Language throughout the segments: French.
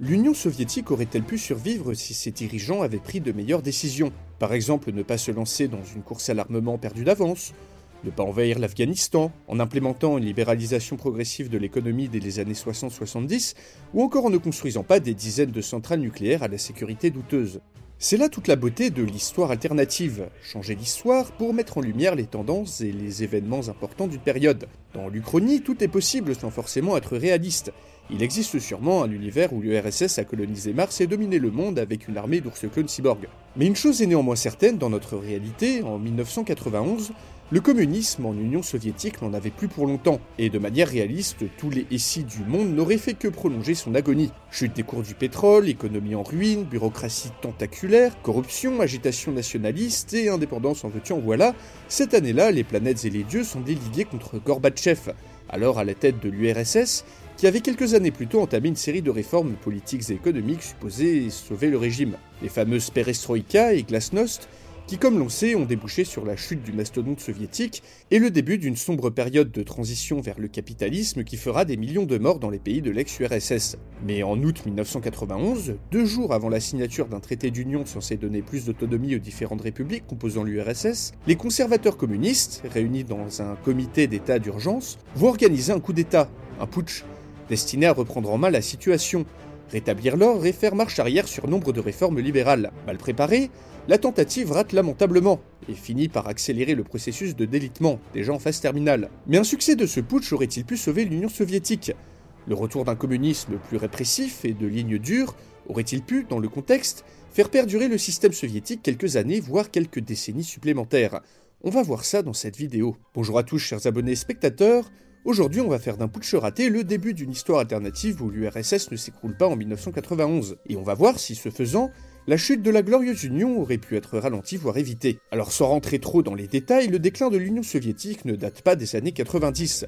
L'Union soviétique aurait-elle pu survivre si ses dirigeants avaient pris de meilleures décisions? Par exemple, ne pas se lancer dans une course à l'armement perdue d'avance, ne pas envahir l'Afghanistan, en implémentant une libéralisation progressive de l'économie dès les années 60-70, ou encore en ne construisant pas des dizaines de centrales nucléaires à la sécurité douteuse. C'est là toute la beauté de l'histoire alternative, changer l'histoire pour mettre en lumière les tendances et les événements importants d'une période. Dans l'Uchronie, tout est possible sans forcément être réaliste. Il existe sûrement un univers où l'URSS a colonisé Mars et dominé le monde avec une armée d'ours clones cyborgs. Mais une chose est néanmoins certaine dans notre réalité, en 1991, le communisme en Union soviétique n'en avait plus pour longtemps, et de manière réaliste, tous les SI du monde n'auraient fait que prolonger son agonie. Chute des cours du pétrole, économie en ruine, bureaucratie tentaculaire, corruption, agitation nationaliste et indépendance en veux en voilà, cette année-là, les planètes et les dieux sont déligués contre Gorbatchev, alors à la tête de l'URSS, qui avait quelques années plus tôt entamé une série de réformes politiques et économiques supposées sauver le régime. Les fameuses perestroïka et glasnost, qui, comme l'on sait, ont débouché sur la chute du mastodonte soviétique et le début d'une sombre période de transition vers le capitalisme qui fera des millions de morts dans les pays de l'ex-URSS. Mais en août 1991, deux jours avant la signature d'un traité d'union censé donner plus d'autonomie aux différentes républiques composant l'URSS, les conservateurs communistes, réunis dans un comité d'état d'urgence, vont organiser un coup d'état, un putsch, destiné à reprendre en main la situation, rétablir l'ordre et faire marche arrière sur nombre de réformes libérales. Mal préparées, la tentative rate lamentablement et finit par accélérer le processus de délitement, déjà en phase terminale. Mais un succès de ce putsch aurait-il pu sauver l'Union soviétique? Le retour d'un communisme plus répressif et de lignes dures aurait-il pu, dans le contexte, faire perdurer le système soviétique quelques années, voire quelques décennies supplémentaires? On va voir ça dans cette vidéo. Bonjour à tous chers abonnés et spectateurs, Aujourd'hui, on va faire d'un putsch raté le début d'une histoire alternative où l'URSS ne s'écroule pas en 1991. Et on va voir si, ce faisant, la chute de la glorieuse Union aurait pu être ralentie voire évitée. Alors sans rentrer trop dans les détails, le déclin de l'Union soviétique ne date pas des années 90.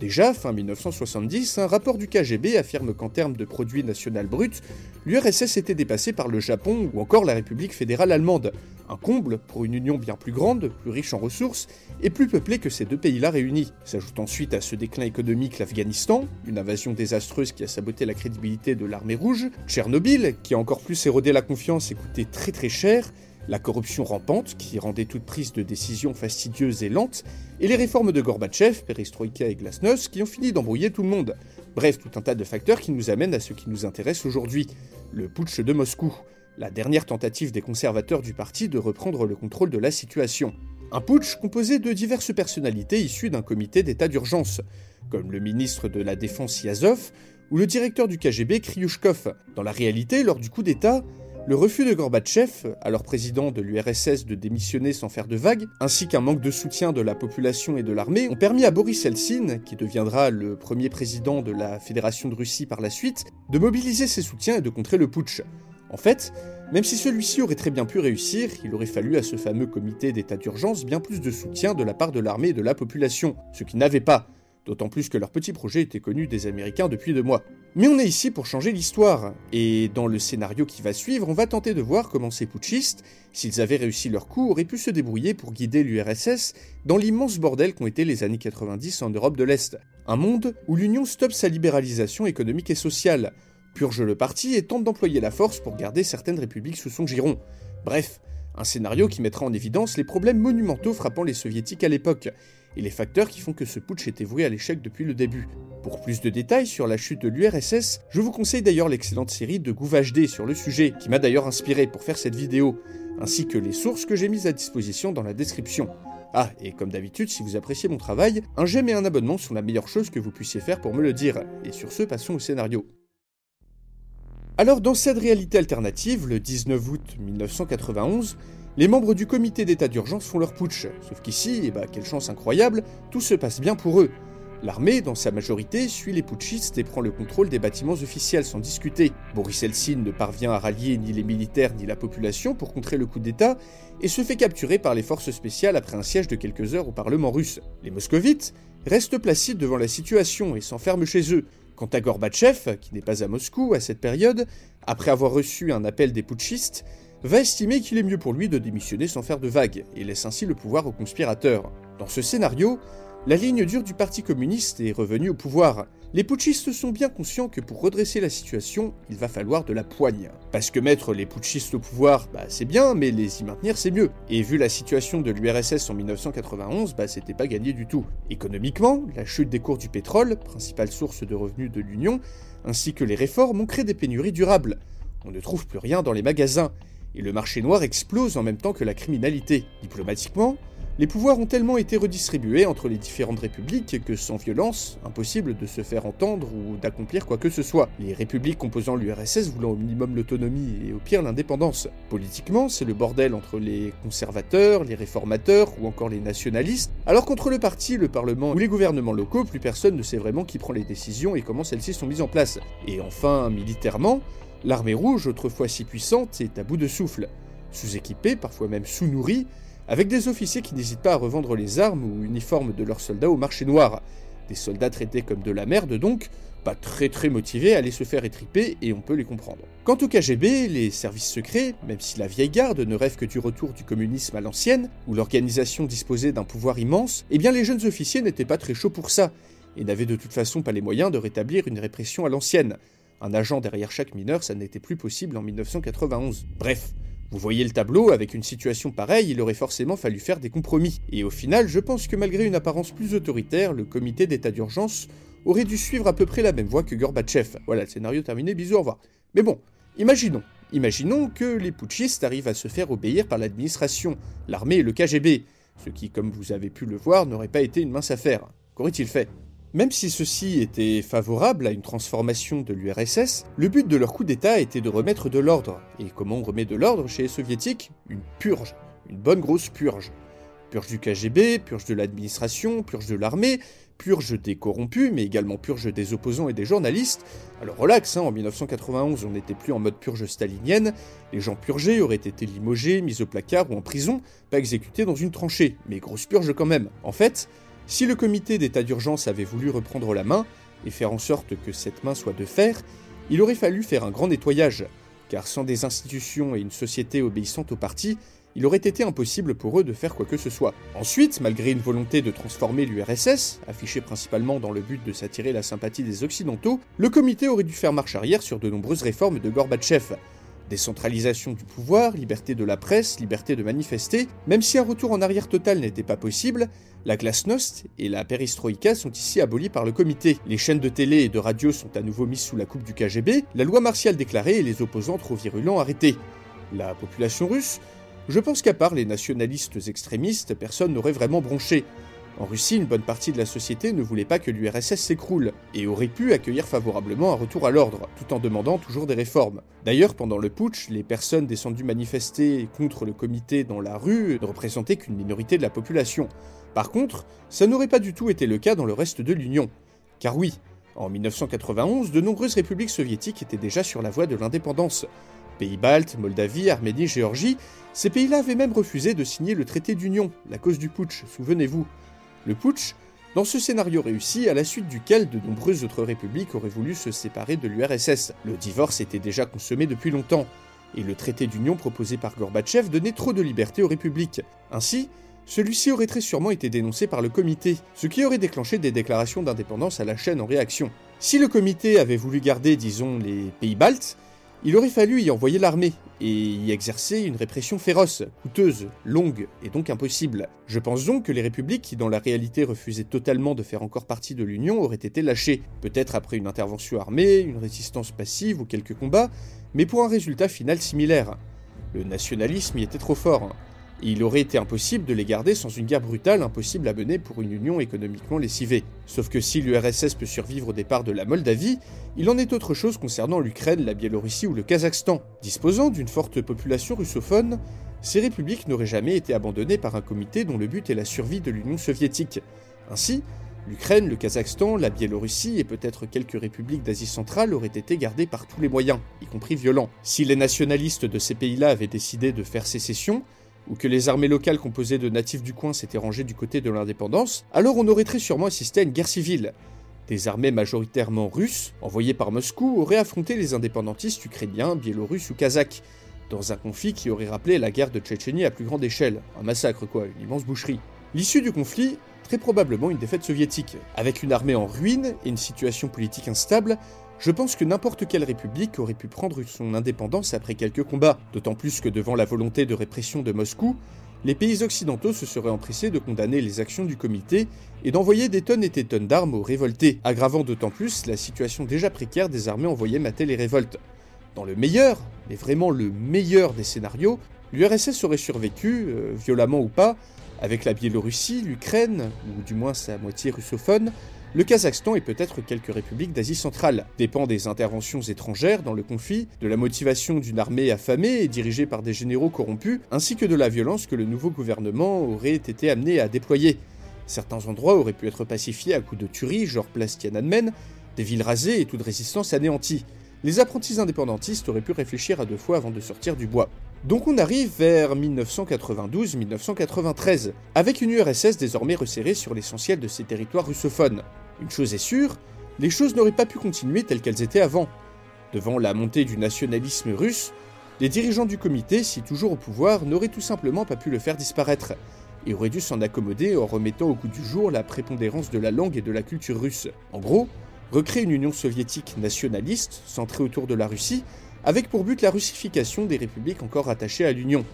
Déjà, fin 1970, un rapport du KGB affirme qu'en termes de produit national brut, l'URSS était dépassée par le Japon ou encore la République fédérale allemande. Un comble pour une union bien plus grande, plus riche en ressources et plus peuplée que ces deux pays-là réunis. S'ajoute ensuite à ce déclin économique l'Afghanistan, une invasion désastreuse qui a saboté la crédibilité de l'armée rouge, Tchernobyl, qui a encore plus érodé la confiance et coûté très très cher, la corruption rampante qui rendait toute prise de décision fastidieuse et lente, et les réformes de Gorbatchev, Perestroïka et Glasnost qui ont fini d'embrouiller tout le monde. Bref, tout un tas de facteurs qui nous amènent à ce qui nous intéresse aujourd'hui, le putsch de Moscou, la dernière tentative des conservateurs du parti de reprendre le contrôle de la situation. Un putsch composé de diverses personnalités issues d'un comité d'état d'urgence, comme le ministre de la Défense Yazov ou le directeur du KGB Kryushkov. Dans la réalité, lors du coup d'état, le refus de Gorbatchev, alors président de l'URSS, de démissionner sans faire de vagues, ainsi qu'un manque de soutien de la population et de l'armée, ont permis à Boris Eltsine, qui deviendra le premier président de la Fédération de Russie par la suite, de mobiliser ses soutiens et de contrer le putsch. En fait, même si celui-ci aurait très bien pu réussir, il aurait fallu à ce fameux comité d'état d'urgence bien plus de soutien de la part de l'armée et de la population, ce qui n'avait pas, d'autant plus que leur petit projet était connu des Américains depuis deux mois. Mais on est ici pour changer l'histoire, et dans le scénario qui va suivre, on va tenter de voir comment ces putschistes, s'ils avaient réussi leur coup, auraient pu se débrouiller pour guider l'URSS dans l'immense bordel qu'ont été les années 90 en Europe de l'Est. Un monde où l'Union stoppe sa libéralisation économique et sociale, purge le parti et tente d'employer la force pour garder certaines républiques sous son giron. Bref, un scénario qui mettra en évidence les problèmes monumentaux frappant les soviétiques à l'époque, et les facteurs qui font que ce putsch était voué à l'échec depuis le début. Pour plus de détails sur la chute de l'URSS, je vous conseille d'ailleurs l'excellente série de GouVHD sur le sujet, qui m'a d'ailleurs inspiré pour faire cette vidéo, ainsi que les sources que j'ai mises à disposition dans la description. Ah, et comme d'habitude, si vous appréciez mon travail, un j'aime et un abonnement sont la meilleure chose que vous puissiez faire pour me le dire. Et sur ce, passons au scénario. Alors dans cette réalité alternative, le 19 août 1991, Les membres du comité d'état d'urgence font leur putsch, sauf qu'ici, eh ben, quelle chance incroyable, tout se passe bien pour eux. L'armée, dans sa majorité, suit les putschistes et prend le contrôle des bâtiments officiels sans discuter. Boris Eltsine ne parvient à rallier ni les militaires ni la population pour contrer le coup d'État et se fait capturer par les forces spéciales après un siège de quelques heures au Parlement russe. Les moscovites restent placides devant la situation et s'enferment chez eux. Quant à Gorbatchev, qui n'est pas à Moscou à cette période, après avoir reçu un appel des putschistes, va estimer qu'il est mieux pour lui de démissionner sans faire de vagues et laisse ainsi le pouvoir aux conspirateurs. Dans ce scénario, la ligne dure du Parti communiste est revenue au pouvoir. Les putschistes sont bien conscients que pour redresser la situation, il va falloir de la poigne. Parce que mettre les putschistes au pouvoir, bah c'est bien, mais les y maintenir c'est mieux. Et vu la situation de l'URSS en 1991, bah c'était pas gagné du tout. Économiquement, la chute des cours du pétrole, principale source de revenus de l'Union, ainsi que les réformes ont créé des pénuries durables. On ne trouve plus rien dans les magasins, et le marché noir explose en même temps que la criminalité. Diplomatiquement, les pouvoirs ont tellement été redistribués entre les différentes républiques que sans violence, impossible de se faire entendre ou d'accomplir quoi que ce soit. Les républiques composant l'URSS voulant au minimum l'autonomie et au pire l'indépendance. Politiquement, c'est le bordel entre les conservateurs, les réformateurs ou encore les nationalistes, alors qu'entre le parti, le parlement ou les gouvernements locaux, plus personne ne sait vraiment qui prend les décisions et comment celles-ci sont mises en place. Et enfin, militairement, l'armée rouge, autrefois si puissante, est à bout de souffle. Sous-équipée, parfois même sous-nourrie, avec des officiers qui n'hésitent pas à revendre les armes ou uniformes de leurs soldats au marché noir. Des soldats traités comme de la merde donc, pas très très motivés à aller se faire étriper et on peut les comprendre. Quant au KGB, les services secrets, même si la vieille garde ne rêve que du retour du communisme à l'ancienne, où l'organisation disposait d'un pouvoir immense, eh bien les jeunes officiers n'étaient pas très chauds pour ça, et n'avaient de toute façon pas les moyens de rétablir une répression à l'ancienne. Un agent derrière chaque mineur, ça n'était plus possible en 1991. Bref, vous voyez le tableau, avec une situation pareille, il aurait forcément fallu faire des compromis. Et au final, je pense que malgré une apparence plus autoritaire, le comité d'état d'urgence aurait dû suivre à peu près la même voie que Gorbatchev. Voilà, le scénario terminé, bisous, au revoir. Mais bon, imaginons. Imaginons que les putschistes arrivent à se faire obéir par l'administration, l'armée et le KGB, ce qui, comme vous avez pu le voir, n'aurait pas été une mince affaire. Qu'aurait-il fait? Même si ceux-ci étaient favorables à une transformation de l'URSS, le but de leur coup d'État était de remettre de l'ordre. Et comment on remet de l'ordre chez les soviétiques? Une purge, une bonne grosse purge. Purge du KGB, purge de l'administration, purge de l'armée, purge des corrompus, mais également purge des opposants et des journalistes. Alors relax, hein, en 1991 on n'était plus en mode purge stalinienne, les gens purgés auraient été limogés, mis au placard ou en prison, pas exécutés dans une tranchée, mais grosse purge quand même. En fait, si le comité d'état d'urgence avait voulu reprendre la main et faire en sorte que cette main soit de fer, il aurait fallu faire un grand nettoyage, car sans des institutions et une société obéissante au parti, il aurait été impossible pour eux de faire quoi que ce soit. Ensuite, malgré une volonté de transformer l'URSS, affichée principalement dans le but de s'attirer la sympathie des Occidentaux, le comité aurait dû faire marche arrière sur de nombreuses réformes de Gorbatchev, Décentralisation du pouvoir, liberté de la presse, liberté de manifester, même si un retour en arrière total n'était pas possible, la glasnost et la perestroïka sont ici abolies par le comité. Les chaînes de télé et de radio sont à nouveau mises sous la coupe du KGB, la loi martiale déclarée et les opposants trop virulents arrêtés. La population russe Je pense qu'à part les nationalistes extrémistes, personne n'aurait vraiment bronché. En Russie, une bonne partie de la société ne voulait pas que l'URSS s'écroule, et aurait pu accueillir favorablement un retour à l'ordre, tout en demandant toujours des réformes. D'ailleurs, pendant le putsch, les personnes descendues manifester contre le comité dans la rue ne représentaient qu'une minorité de la population. Par contre, ça n'aurait pas du tout été le cas dans le reste de l'Union. Car oui, en 1991, de nombreuses républiques soviétiques étaient déjà sur la voie de l'indépendance. Pays baltes, Moldavie, Arménie, Géorgie, ces pays-là avaient même refusé de signer le traité d'union, la cause du putsch, souvenez-vous. Le putsch, dans ce scénario réussi, à la suite duquel de nombreuses autres républiques auraient voulu se séparer de l'URSS. Le divorce était déjà consommé depuis longtemps, et le traité d'union proposé par Gorbatchev donnait trop de liberté aux républiques. Ainsi, celui-ci aurait très sûrement été dénoncé par le comité, ce qui aurait déclenché des déclarations d'indépendance à la chaîne en réaction. Si le comité avait voulu garder, disons, les pays baltes, il aurait fallu y envoyer l'armée et y exercer une répression féroce, coûteuse, longue et donc impossible. Je pense donc que les républiques qui dans la réalité refusaient totalement de faire encore partie de l'Union auraient été lâchées, peut-être après une intervention armée, une résistance passive ou quelques combats, mais pour un résultat final similaire. Le nationalisme y était trop fort. Il aurait été impossible de les garder sans une guerre brutale impossible à mener pour une union économiquement lessivée. Sauf que si l'URSS peut survivre au départ de la Moldavie, il en est autre chose concernant l'Ukraine, la Biélorussie ou le Kazakhstan. Disposant d'une forte population russophone, ces républiques n'auraient jamais été abandonnées par un comité dont le but est la survie de l'Union soviétique. Ainsi, L'Ukraine, le Kazakhstan, la Biélorussie et peut-être quelques républiques d'Asie centrale auraient été gardées par tous les moyens, y compris violents. Si les nationalistes de ces pays-là avaient décidé de faire sécession, ou que les armées locales composées de natifs du coin s'étaient rangées du côté de l'indépendance, alors on aurait très sûrement assisté à une guerre civile. Des armées majoritairement russes, envoyées par Moscou, auraient affronté les indépendantistes ukrainiens, biélorusses ou kazakhs, dans un conflit qui aurait rappelé la guerre de Tchétchénie à plus grande échelle, un massacre quoi, une immense boucherie. L'issue du conflit, très probablement une défaite soviétique. Avec une armée en ruine et une situation politique instable, je pense que n'importe quelle république aurait pu prendre son indépendance après quelques combats, d'autant plus que devant la volonté de répression de Moscou, les pays occidentaux se seraient empressés de condamner les actions du comité et d'envoyer des tonnes et des tonnes d'armes aux révoltés, aggravant d'autant plus la situation déjà précaire des armées envoyées mater les révoltes. Dans le meilleur, mais vraiment le meilleur des scénarios, l'URSS aurait survécu, euh, violemment ou pas, avec la Biélorussie, l'Ukraine, ou du moins sa moitié russophone, le Kazakhstan et peut-être quelques républiques d'Asie centrale. Dépend des interventions étrangères dans le conflit, de la motivation d'une armée affamée et dirigée par des généraux corrompus, ainsi que de la violence que le nouveau gouvernement aurait été amené à déployer. Certains endroits auraient pu être pacifiés à coups de tuerie, genre place Tiananmen, des villes rasées et toute résistance anéantie. Les apprentis indépendantistes auraient pu réfléchir à deux fois avant de sortir du bois. Donc on arrive vers 1992-1993, avec une URSS désormais resserrée sur l'essentiel de ses territoires russophones. Une chose est sûre, les choses n'auraient pas pu continuer telles qu'elles étaient avant. Devant la montée du nationalisme russe, les dirigeants du comité, si toujours au pouvoir, n'auraient tout simplement pas pu le faire disparaître, et auraient dû s'en accommoder en remettant au goût du jour la prépondérance de la langue et de la culture russe. En gros, recréer une Union soviétique nationaliste, centrée autour de la Russie, avec pour but la russification des républiques encore attachées à l'Union,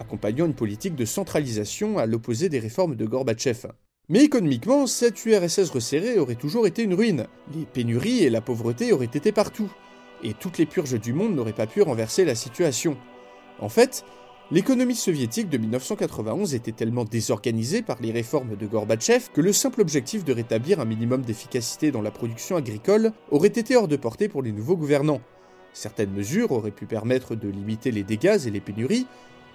accompagnant une politique de centralisation à l'opposé des réformes de Gorbatchev. Mais économiquement, cette URSS resserrée aurait toujours été une ruine. Les pénuries et la pauvreté auraient été partout, et toutes les purges du monde n'auraient pas pu renverser la situation. En fait, l'économie soviétique de 1991 était tellement désorganisée par les réformes de Gorbatchev que le simple objectif de rétablir un minimum d'efficacité dans la production agricole aurait été hors de portée pour les nouveaux gouvernants. Certaines mesures auraient pu permettre de limiter les dégâts et les pénuries,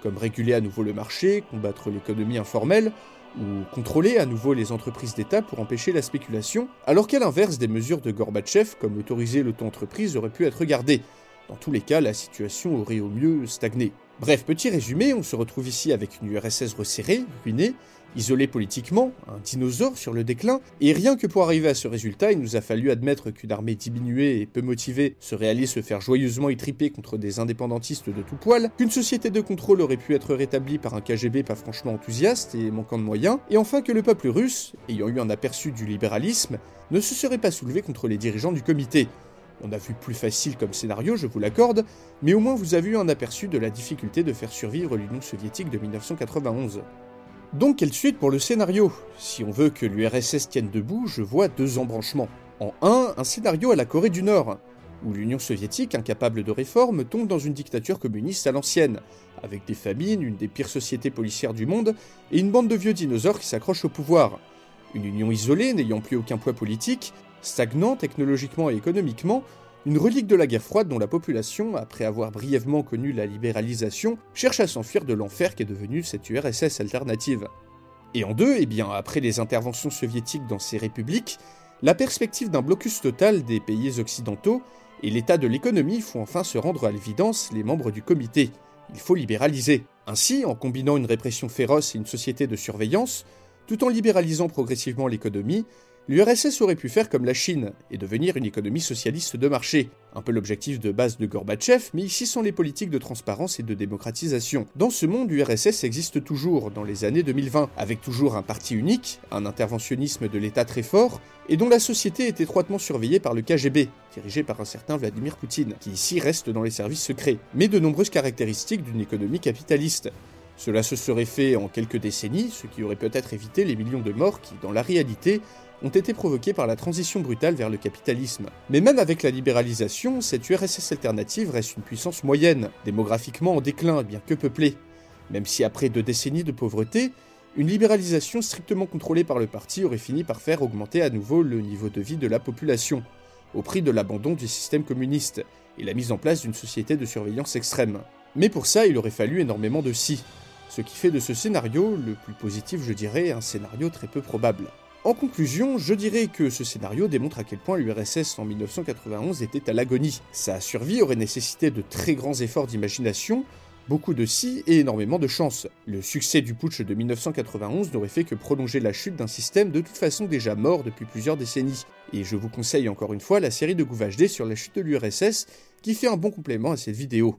comme réguler à nouveau le marché, combattre l'économie informelle, ou contrôler à nouveau les entreprises d'État pour empêcher la spéculation, alors qu'à l'inverse des mesures de Gorbatchev, comme autoriser l'auto-entreprise, auraient pu être gardées. Dans tous les cas, la situation aurait au mieux stagné. Bref, petit résumé, on se retrouve ici avec une URSS resserrée, ruinée, isolé politiquement, un dinosaure sur le déclin, et rien que pour arriver à ce résultat, il nous a fallu admettre qu'une armée diminuée et peu motivée serait allée se faire joyeusement étriper contre des indépendantistes de tout poil, qu'une société de contrôle aurait pu être rétablie par un KGB pas franchement enthousiaste et manquant de moyens, et enfin que le peuple russe, ayant eu un aperçu du libéralisme, ne se serait pas soulevé contre les dirigeants du comité. On a vu plus facile comme scénario, je vous l'accorde, mais au moins vous avez eu un aperçu de la difficulté de faire survivre l'Union soviétique de 1991. Donc quelle suite pour le scénario? Si on veut que l'URSS tienne debout, je vois deux embranchements. En un, un scénario à la Corée du Nord, où l'Union soviétique, incapable de réforme, tombe dans une dictature communiste à l'ancienne, avec des famines, une des pires sociétés policières du monde, et une bande de vieux dinosaures qui s'accrochent au pouvoir. Une union isolée, n'ayant plus aucun poids politique, stagnant technologiquement et économiquement, une relique de la guerre froide dont la population, après avoir brièvement connu la libéralisation, cherche à s'enfuir de l'enfer qu'est devenue cette URSS alternative. Et en deux, eh bien, après les interventions soviétiques dans ces républiques, la perspective d'un blocus total des pays occidentaux et l'état de l'économie font enfin se rendre à l'évidence les membres du comité. Il faut libéraliser. Ainsi, en combinant une répression féroce et une société de surveillance, tout en libéralisant progressivement l'économie, L'URSS aurait pu faire comme la Chine et devenir une économie socialiste de marché, un peu l'objectif de base de Gorbatchev, mais ici sont les politiques de transparence et de démocratisation. Dans ce monde, l'URSS existe toujours, dans les années 2020, avec toujours un parti unique, un interventionnisme de l'État très fort, et dont la société est étroitement surveillée par le KGB, dirigé par un certain Vladimir Poutine, qui ici reste dans les services secrets, mais de nombreuses caractéristiques d'une économie capitaliste. Cela se serait fait en quelques décennies, ce qui aurait peut-être évité les millions de morts qui, dans la réalité, ont été provoqués par la transition brutale vers le capitalisme. Mais même avec la libéralisation, cette URSS alternative reste une puissance moyenne, démographiquement en déclin, bien que peuplée. Même si après deux décennies de pauvreté, une libéralisation strictement contrôlée par le parti aurait fini par faire augmenter à nouveau le niveau de vie de la population, au prix de l'abandon du système communiste et la mise en place d'une société de surveillance extrême. Mais pour ça, il aurait fallu énormément de si, ce qui fait de ce scénario, le plus positif je dirais, un scénario très peu probable. En conclusion, je dirais que ce scénario démontre à quel point l'URSS en 1991 était à l'agonie. Sa survie aurait nécessité de très grands efforts d'imagination, beaucoup de si et énormément de chance. Le succès du putsch de 1991 n'aurait fait que prolonger la chute d'un système de toute façon déjà mort depuis plusieurs décennies. Et je vous conseille encore une fois la série de Gouvage D sur la chute de l'URSS qui fait un bon complément à cette vidéo.